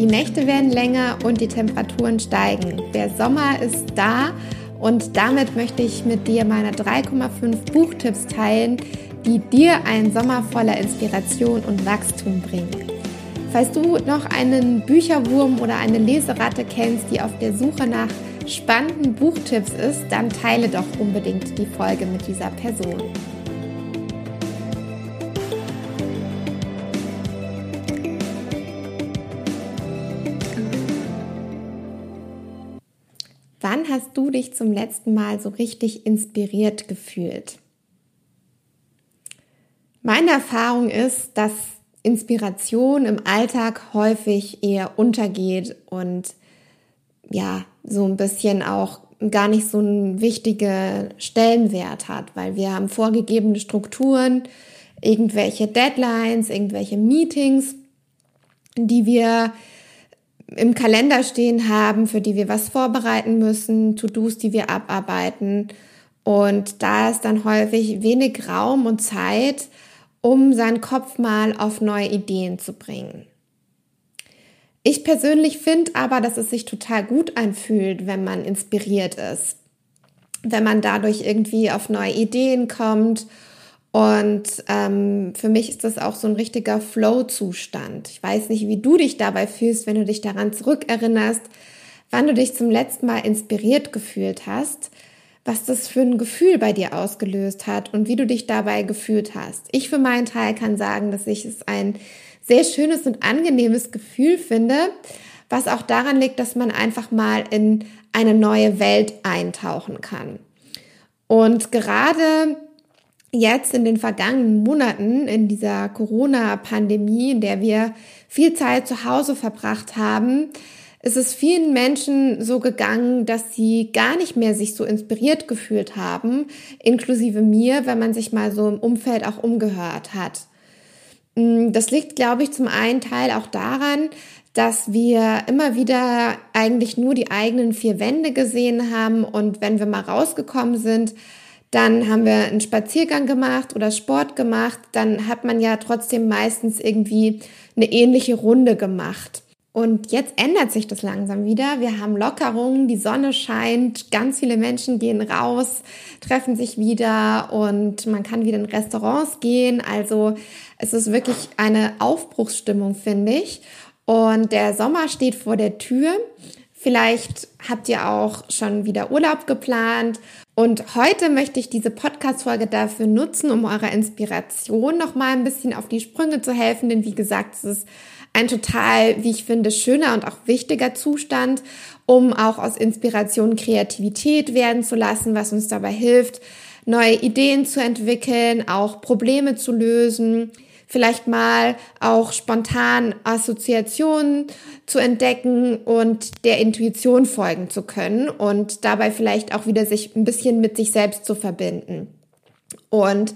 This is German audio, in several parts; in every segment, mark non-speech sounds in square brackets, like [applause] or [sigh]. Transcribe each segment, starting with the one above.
Die Nächte werden länger und die Temperaturen steigen. Der Sommer ist da und damit möchte ich mit dir meine 3,5 Buchtipps teilen, die dir einen Sommer voller Inspiration und Wachstum bringen. Falls du noch einen Bücherwurm oder eine Leseratte kennst, die auf der Suche nach spannenden Buchtipps ist, dann teile doch unbedingt die Folge mit dieser Person. Wann hast du dich zum letzten Mal so richtig inspiriert gefühlt? Meine Erfahrung ist, dass Inspiration im Alltag häufig eher untergeht und ja, so ein bisschen auch gar nicht so einen wichtigen Stellenwert hat, weil wir haben vorgegebene Strukturen, irgendwelche Deadlines, irgendwelche Meetings, die wir im Kalender stehen haben, für die wir was vorbereiten müssen, To-Dos, die wir abarbeiten. Und da ist dann häufig wenig Raum und Zeit, um seinen Kopf mal auf neue Ideen zu bringen. Ich persönlich finde aber, dass es sich total gut anfühlt, wenn man inspiriert ist, wenn man dadurch irgendwie auf neue Ideen kommt und ähm, für mich ist das auch so ein richtiger Flow-Zustand. Ich weiß nicht, wie du dich dabei fühlst, wenn du dich daran zurückerinnerst, wann du dich zum letzten Mal inspiriert gefühlt hast, was das für ein Gefühl bei dir ausgelöst hat und wie du dich dabei gefühlt hast. Ich für meinen Teil kann sagen, dass ich es ein sehr schönes und angenehmes Gefühl finde, was auch daran liegt, dass man einfach mal in eine neue Welt eintauchen kann. Und gerade jetzt in den vergangenen Monaten in dieser Corona-Pandemie, in der wir viel Zeit zu Hause verbracht haben, ist es vielen Menschen so gegangen, dass sie gar nicht mehr sich so inspiriert gefühlt haben, inklusive mir, wenn man sich mal so im Umfeld auch umgehört hat. Mm, das liegt, glaube ich, zum einen Teil auch daran, dass wir immer wieder eigentlich nur die eigenen vier Wände gesehen haben und wenn wir mal rausgekommen sind, dann haben wir einen Spaziergang gemacht oder Sport gemacht. Dann hat man ja trotzdem meistens irgendwie eine ähnliche Runde gemacht. Und jetzt ändert sich das langsam wieder. Wir haben Lockerungen, die Sonne scheint, ganz viele Menschen gehen raus, treffen sich wieder und man kann wieder in Restaurants gehen. Also es ist wirklich eine Aufbruchsstimmung, finde ich. Und der Sommer steht vor der Tür. Vielleicht habt ihr auch schon wieder Urlaub geplant und heute möchte ich diese Podcast-Folge dafür nutzen, um eurer Inspiration noch mal ein bisschen auf die Sprünge zu helfen. Denn wie gesagt, es ist ein total, wie ich finde, schöner und auch wichtiger Zustand, um auch aus Inspiration Kreativität werden zu lassen, was uns dabei hilft, neue Ideen zu entwickeln, auch Probleme zu lösen vielleicht mal auch spontan Assoziationen zu entdecken und der Intuition folgen zu können und dabei vielleicht auch wieder sich ein bisschen mit sich selbst zu verbinden. Und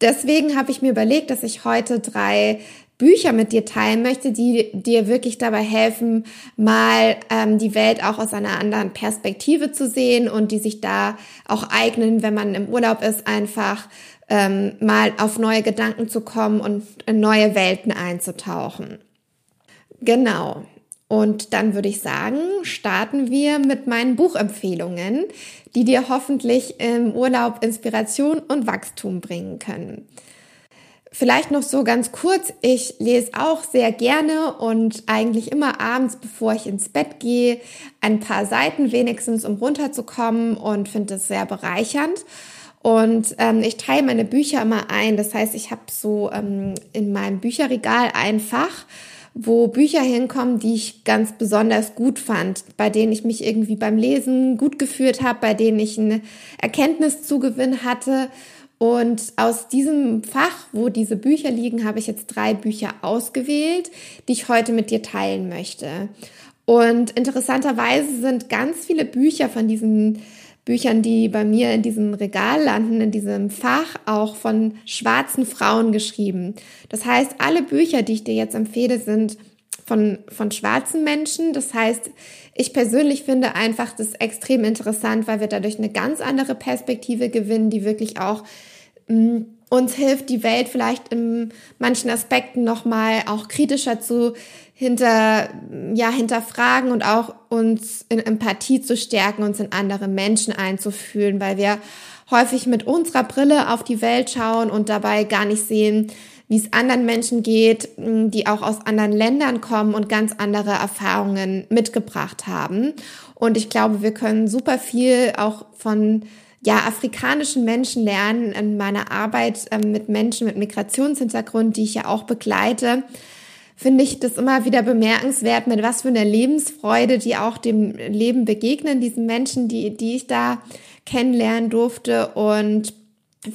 deswegen habe ich mir überlegt, dass ich heute drei Bücher mit dir teilen möchte, die dir wirklich dabei helfen, mal ähm, die Welt auch aus einer anderen Perspektive zu sehen und die sich da auch eignen, wenn man im Urlaub ist, einfach ähm, mal auf neue Gedanken zu kommen und in neue Welten einzutauchen. Genau. Und dann würde ich sagen, starten wir mit meinen Buchempfehlungen, die dir hoffentlich im Urlaub Inspiration und Wachstum bringen können. Vielleicht noch so ganz kurz, ich lese auch sehr gerne und eigentlich immer abends, bevor ich ins Bett gehe, ein paar Seiten wenigstens, um runterzukommen und finde es sehr bereichernd. Und ähm, ich teile meine Bücher immer ein. Das heißt, ich habe so ähm, in meinem Bücherregal ein Fach, wo Bücher hinkommen, die ich ganz besonders gut fand, bei denen ich mich irgendwie beim Lesen gut gefühlt habe, bei denen ich eine Erkenntniszugewinn hatte. Und aus diesem Fach, wo diese Bücher liegen, habe ich jetzt drei Bücher ausgewählt, die ich heute mit dir teilen möchte. Und interessanterweise sind ganz viele Bücher von diesen Büchern, die bei mir in diesem Regal landen, in diesem Fach, auch von schwarzen Frauen geschrieben. Das heißt, alle Bücher, die ich dir jetzt empfehle, sind von, von schwarzen Menschen. Das heißt, ich persönlich finde einfach das extrem interessant, weil wir dadurch eine ganz andere Perspektive gewinnen, die wirklich auch mh, mm, uns hilft, die Welt vielleicht in manchen Aspekten nochmal auch kritischer zu hinter, ja, hinterfragen und auch uns in Empathie zu stärken, uns in andere Menschen einzufühlen, weil wir häufig mit unserer Brille auf die Welt schauen und dabei gar nicht sehen, wie es anderen Menschen geht, die auch aus anderen Ländern kommen und ganz andere Erfahrungen mitgebracht haben. Und ich glaube, wir können super viel auch von ja, afrikanischen Menschen lernen in meiner Arbeit ähm, mit Menschen mit Migrationshintergrund, die ich ja auch begleite finde ich das immer wieder bemerkenswert, mit was für einer Lebensfreude die auch dem Leben begegnen, diesen Menschen, die, die ich da kennenlernen durfte. Und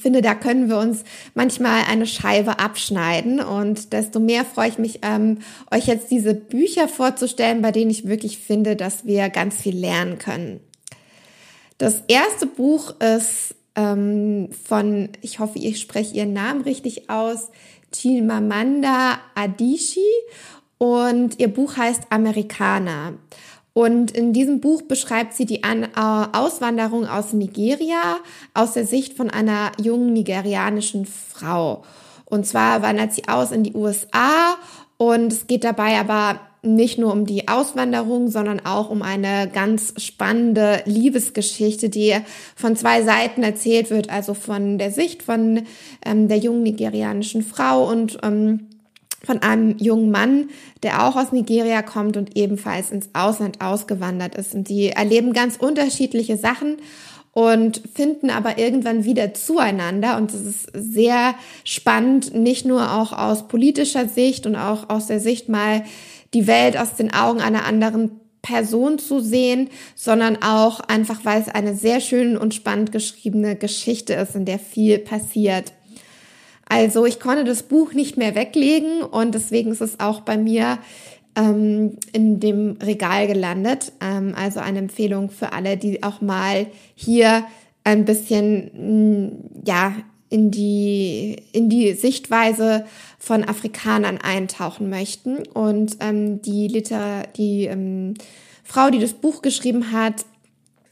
finde, da können wir uns manchmal eine Scheibe abschneiden. Und desto mehr freue ich mich, ähm, euch jetzt diese Bücher vorzustellen, bei denen ich wirklich finde, dass wir ganz viel lernen können. Das erste Buch ist ähm, von, ich hoffe, ich spreche ihren Namen richtig aus, Chimamanda Adichie und ihr Buch heißt Amerikaner. Und in diesem Buch beschreibt sie die An Auswanderung aus Nigeria aus der Sicht von einer jungen nigerianischen Frau. Und zwar wandert sie aus in die USA und es geht dabei aber nicht nur um die Auswanderung, sondern auch um eine ganz spannende Liebesgeschichte, die von zwei Seiten erzählt wird, also von der Sicht von ähm, der jungen nigerianischen Frau und ähm, von einem jungen Mann, der auch aus Nigeria kommt und ebenfalls ins Ausland ausgewandert ist. Und die erleben ganz unterschiedliche Sachen und finden aber irgendwann wieder zueinander. Und es ist sehr spannend, nicht nur auch aus politischer Sicht und auch aus der Sicht mal die Welt aus den Augen einer anderen Person zu sehen, sondern auch einfach, weil es eine sehr schön und spannend geschriebene Geschichte ist, in der viel passiert. Also ich konnte das Buch nicht mehr weglegen und deswegen ist es auch bei mir ähm, in dem Regal gelandet. Ähm, also eine Empfehlung für alle, die auch mal hier ein bisschen, mm, ja, in die, in die Sichtweise von Afrikanern eintauchen möchten. Und ähm, die, Liter, die ähm, Frau, die das Buch geschrieben hat,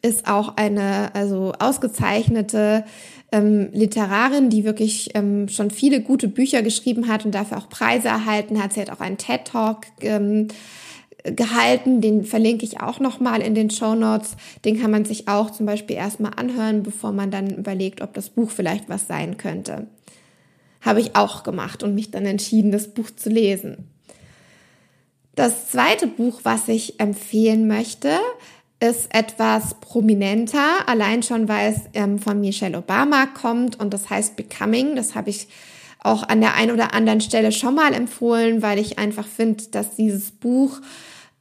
ist auch eine also ausgezeichnete ähm, Literarin, die wirklich ähm, schon viele gute Bücher geschrieben hat und dafür auch Preise erhalten hat. Sie hat auch einen TED Talk ähm, gehalten. Den verlinke ich auch nochmal in den Show Notes. Den kann man sich auch zum Beispiel erstmal anhören, bevor man dann überlegt, ob das Buch vielleicht was sein könnte. Habe ich auch gemacht und mich dann entschieden, das Buch zu lesen. Das zweite Buch, was ich empfehlen möchte, ist etwas prominenter, allein schon, weil es ähm, von Michelle Obama kommt und das heißt Becoming. Das habe ich auch an der einen oder anderen Stelle schon mal empfohlen, weil ich einfach finde, dass dieses Buch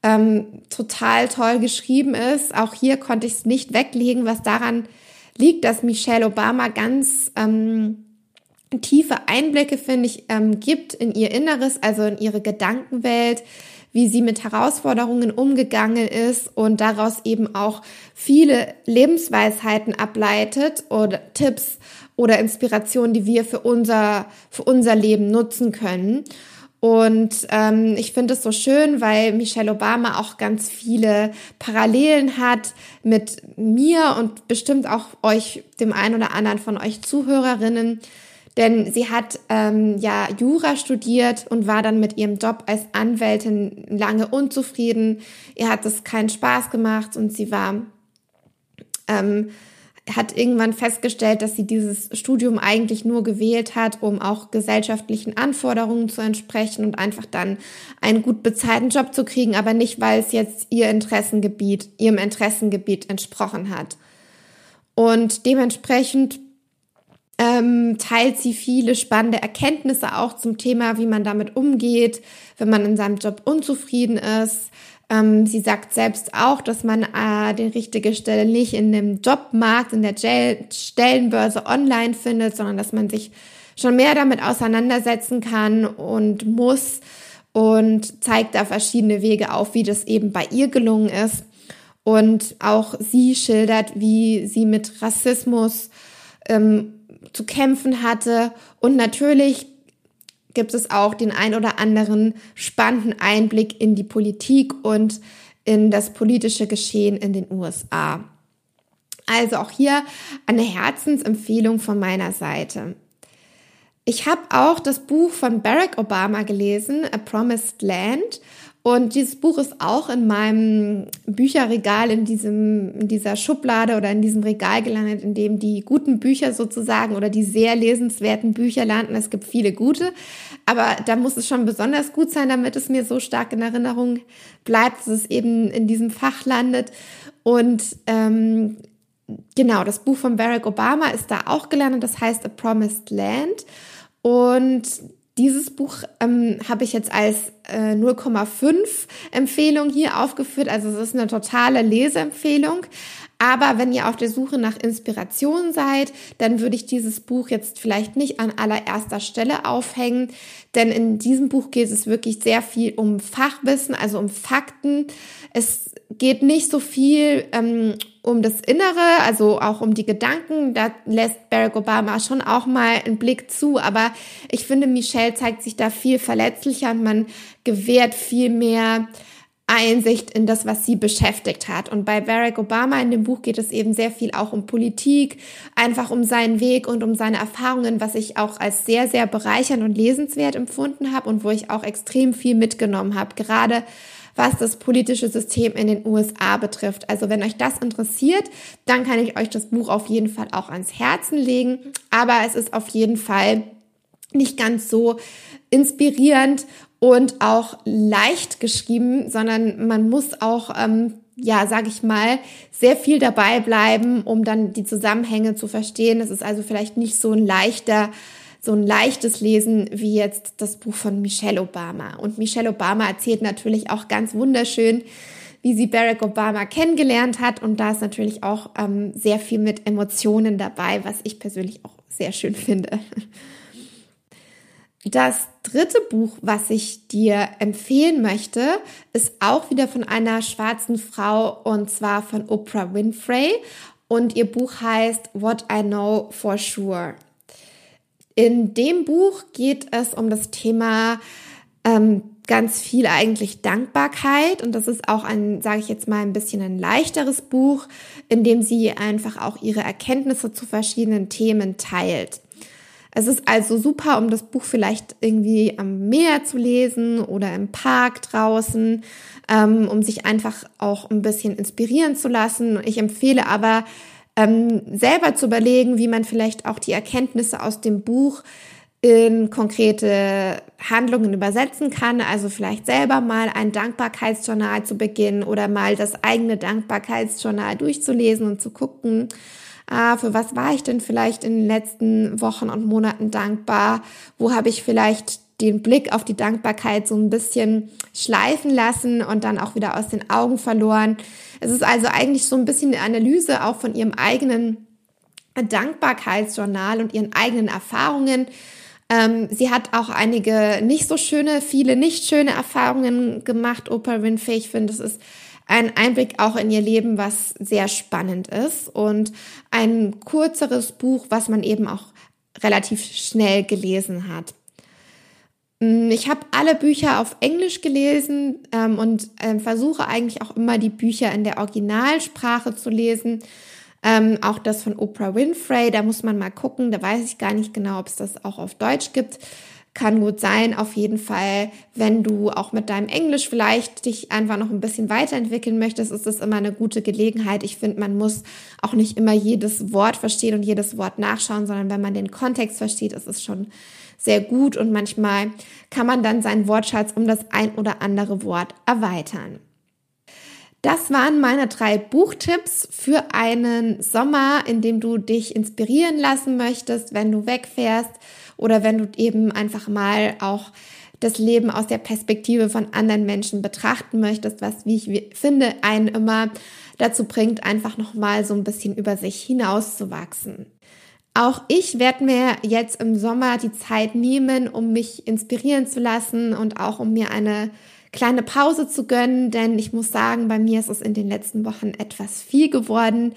ähm, total toll geschrieben ist. Auch hier konnte ich es nicht weglegen, was daran liegt, dass Michelle Obama ganz ähm, tiefe Einblicke, finde ich, ähm, gibt in ihr Inneres, also in ihre Gedankenwelt, wie sie mit Herausforderungen umgegangen ist und daraus eben auch viele Lebensweisheiten ableitet oder Tipps oder Inspirationen, die wir für unser, für unser Leben nutzen können. Und ähm, ich finde es so schön, weil Michelle Obama auch ganz viele Parallelen hat mit mir und bestimmt auch euch, dem einen oder anderen von euch Zuhörerinnen. Denn sie hat ähm, ja Jura studiert und war dann mit ihrem Job als Anwältin lange unzufrieden. Ihr hat es keinen Spaß gemacht und sie war ähm, hat irgendwann festgestellt, dass sie dieses Studium eigentlich nur gewählt hat, um auch gesellschaftlichen Anforderungen zu entsprechen und einfach dann einen gut bezahlten Job zu kriegen, aber nicht, weil es jetzt ihr Interessengebiet, ihrem Interessengebiet entsprochen hat. Und dementsprechend ähm, teilt sie viele spannende Erkenntnisse auch zum Thema, wie man damit umgeht, wenn man in seinem Job unzufrieden ist, ähm, sie sagt selbst auch, dass man äh, die richtige Stelle nicht in dem Jobmarkt, in der Stellenbörse online findet, sondern dass man sich schon mehr damit auseinandersetzen kann und muss. und zeigt da verschiedene Wege auf, wie das eben bei ihr gelungen ist. Und auch sie schildert, wie sie mit Rassismus ähm, zu kämpfen hatte. Und natürlich gibt es auch den ein oder anderen spannenden Einblick in die Politik und in das politische Geschehen in den USA. Also auch hier eine Herzensempfehlung von meiner Seite. Ich habe auch das Buch von Barack Obama gelesen, A Promised Land. Und dieses Buch ist auch in meinem Bücherregal, in, diesem, in dieser Schublade oder in diesem Regal gelandet, in dem die guten Bücher sozusagen oder die sehr lesenswerten Bücher landen. Es gibt viele gute, aber da muss es schon besonders gut sein, damit es mir so stark in Erinnerung bleibt, dass es eben in diesem Fach landet. Und ähm, genau, das Buch von Barack Obama ist da auch gelandet, das heißt A Promised Land. Und dieses Buch ähm, habe ich jetzt als äh, 0,5 Empfehlung hier aufgeführt. Also es ist eine totale Leseempfehlung. Aber wenn ihr auf der Suche nach Inspiration seid, dann würde ich dieses Buch jetzt vielleicht nicht an allererster Stelle aufhängen, denn in diesem Buch geht es wirklich sehr viel um Fachwissen, also um Fakten. Es geht nicht so viel ähm, um das Innere, also auch um die Gedanken. Da lässt Barack Obama schon auch mal einen Blick zu. Aber ich finde, Michelle zeigt sich da viel verletzlicher und man gewährt viel mehr Einsicht in das, was sie beschäftigt hat. Und bei Barack Obama in dem Buch geht es eben sehr viel auch um Politik, einfach um seinen Weg und um seine Erfahrungen, was ich auch als sehr, sehr bereichernd und lesenswert empfunden habe und wo ich auch extrem viel mitgenommen habe. Gerade was das politische System in den USA betrifft. Also wenn euch das interessiert, dann kann ich euch das Buch auf jeden Fall auch ans Herzen legen. Aber es ist auf jeden Fall nicht ganz so inspirierend und auch leicht geschrieben, sondern man muss auch, ähm, ja, sag ich mal, sehr viel dabei bleiben, um dann die Zusammenhänge zu verstehen. Es ist also vielleicht nicht so ein leichter so ein leichtes Lesen wie jetzt das Buch von Michelle Obama. Und Michelle Obama erzählt natürlich auch ganz wunderschön, wie sie Barack Obama kennengelernt hat. Und da ist natürlich auch ähm, sehr viel mit Emotionen dabei, was ich persönlich auch sehr schön finde. [laughs] Das dritte Buch, was ich dir empfehlen möchte, ist auch wieder von einer schwarzen Frau und zwar von Oprah Winfrey. Und ihr Buch heißt What I Know for Sure. In dem Buch geht es um das Thema ähm, ganz viel eigentlich Dankbarkeit und das ist auch ein, sage ich jetzt mal, ein bisschen ein leichteres Buch, in dem sie einfach auch ihre Erkenntnisse zu verschiedenen Themen teilt. Es ist also super, um das Buch vielleicht irgendwie am Meer zu lesen oder im Park draußen, ähm, um sich einfach auch ein bisschen inspirieren zu lassen. Ich empfehle aber, ähm, selber zu überlegen, wie man vielleicht auch die Erkenntnisse aus dem Buch in konkrete Handlungen übersetzen kann. Also vielleicht selber mal ein Dankbarkeitsjournal zu beginnen oder mal das eigene Dankbarkeitsjournal durchzulesen und zu gucken, ah, für was war ich denn vielleicht in den letzten Wochen und Monaten dankbar? Wo habe ich vielleicht den Blick auf die Dankbarkeit so ein bisschen schleifen lassen und dann auch wieder aus den Augen verloren. Es ist also eigentlich so ein bisschen eine Analyse auch von ihrem eigenen Dankbarkeitsjournal und ihren eigenen Erfahrungen. Ähm, sie hat auch einige nicht so schöne, viele nicht schöne Erfahrungen gemacht, Oprah Winfrey. Ich finde, es ist ein Einblick auch in ihr Leben, was sehr spannend ist und ein kürzeres Buch, was man eben auch relativ schnell gelesen hat. Mm, ich habe alle Bücher auf Englisch gelesen ähm, und äh, versuche eigentlich auch immer die Bücher in der Originalsprache zu lesen. Ähm, auch das von Oprah Winfrey, da muss man mal gucken, da weiß ich gar nicht genau, ob es das auch auf Deutsch gibt. Kann gut sein, auf jeden Fall, wenn du auch mit deinem Englisch vielleicht dich einfach noch ein bisschen weiterentwickeln möchtest, ist das immer eine gute Gelegenheit. Ich finde, man muss auch nicht immer jedes Wort verstehen und jedes Wort nachschauen, sondern wenn man den Kontext versteht, ist es schon sehr gut und manchmal kann man dann seinen Wortschatz um das ein oder andere Wort erweitern. Das waren meine drei Buchtipps für einen Sommer, in dem du dich inspirieren lassen möchtest, wenn du wegfährst oder wenn du eben einfach mal auch das Leben aus der Perspektive von anderen Menschen betrachten möchtest, was, wie ich finde, einen immer dazu bringt, einfach nochmal so ein bisschen über sich hinauszuwachsen. Auch ich werde mir jetzt im Sommer die Zeit nehmen, um mich inspirieren zu lassen und auch um mir eine kleine Pause zu gönnen, denn ich muss sagen, bei mir ist es in den letzten Wochen etwas viel geworden.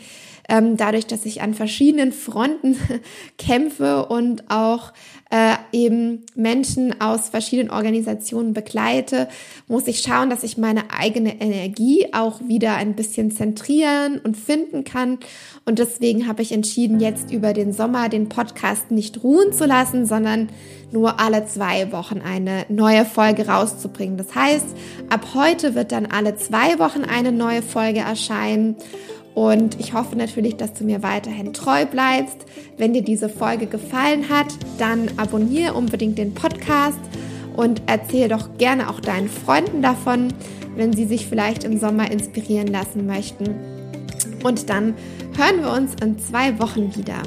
Ähm, dadurch, dass ich an verschiedenen Fronten [laughs] kämpfe und auch äh, eben Menschen aus verschiedenen Organisationen begleite, muss ich schauen, dass ich meine eigene Energie auch wieder ein bisschen zentrieren und finden kann. Und deswegen habe ich entschieden, jetzt über den Sommer den Podcast nicht ruhen zu lassen, sondern nur alle zwei Wochen eine neue Folge rauszubringen. Das heißt, ab heute wird dann alle zwei Wochen eine neue Folge erscheinen. Und ich hoffe natürlich, dass du mir weiterhin treu bleibst. Wenn dir diese Folge gefallen hat, dann abonniere unbedingt den Podcast und erzähle doch gerne auch deinen Freunden davon, wenn sie sich vielleicht im Sommer inspirieren lassen möchten. Und dann hören wir uns in zwei Wochen wieder.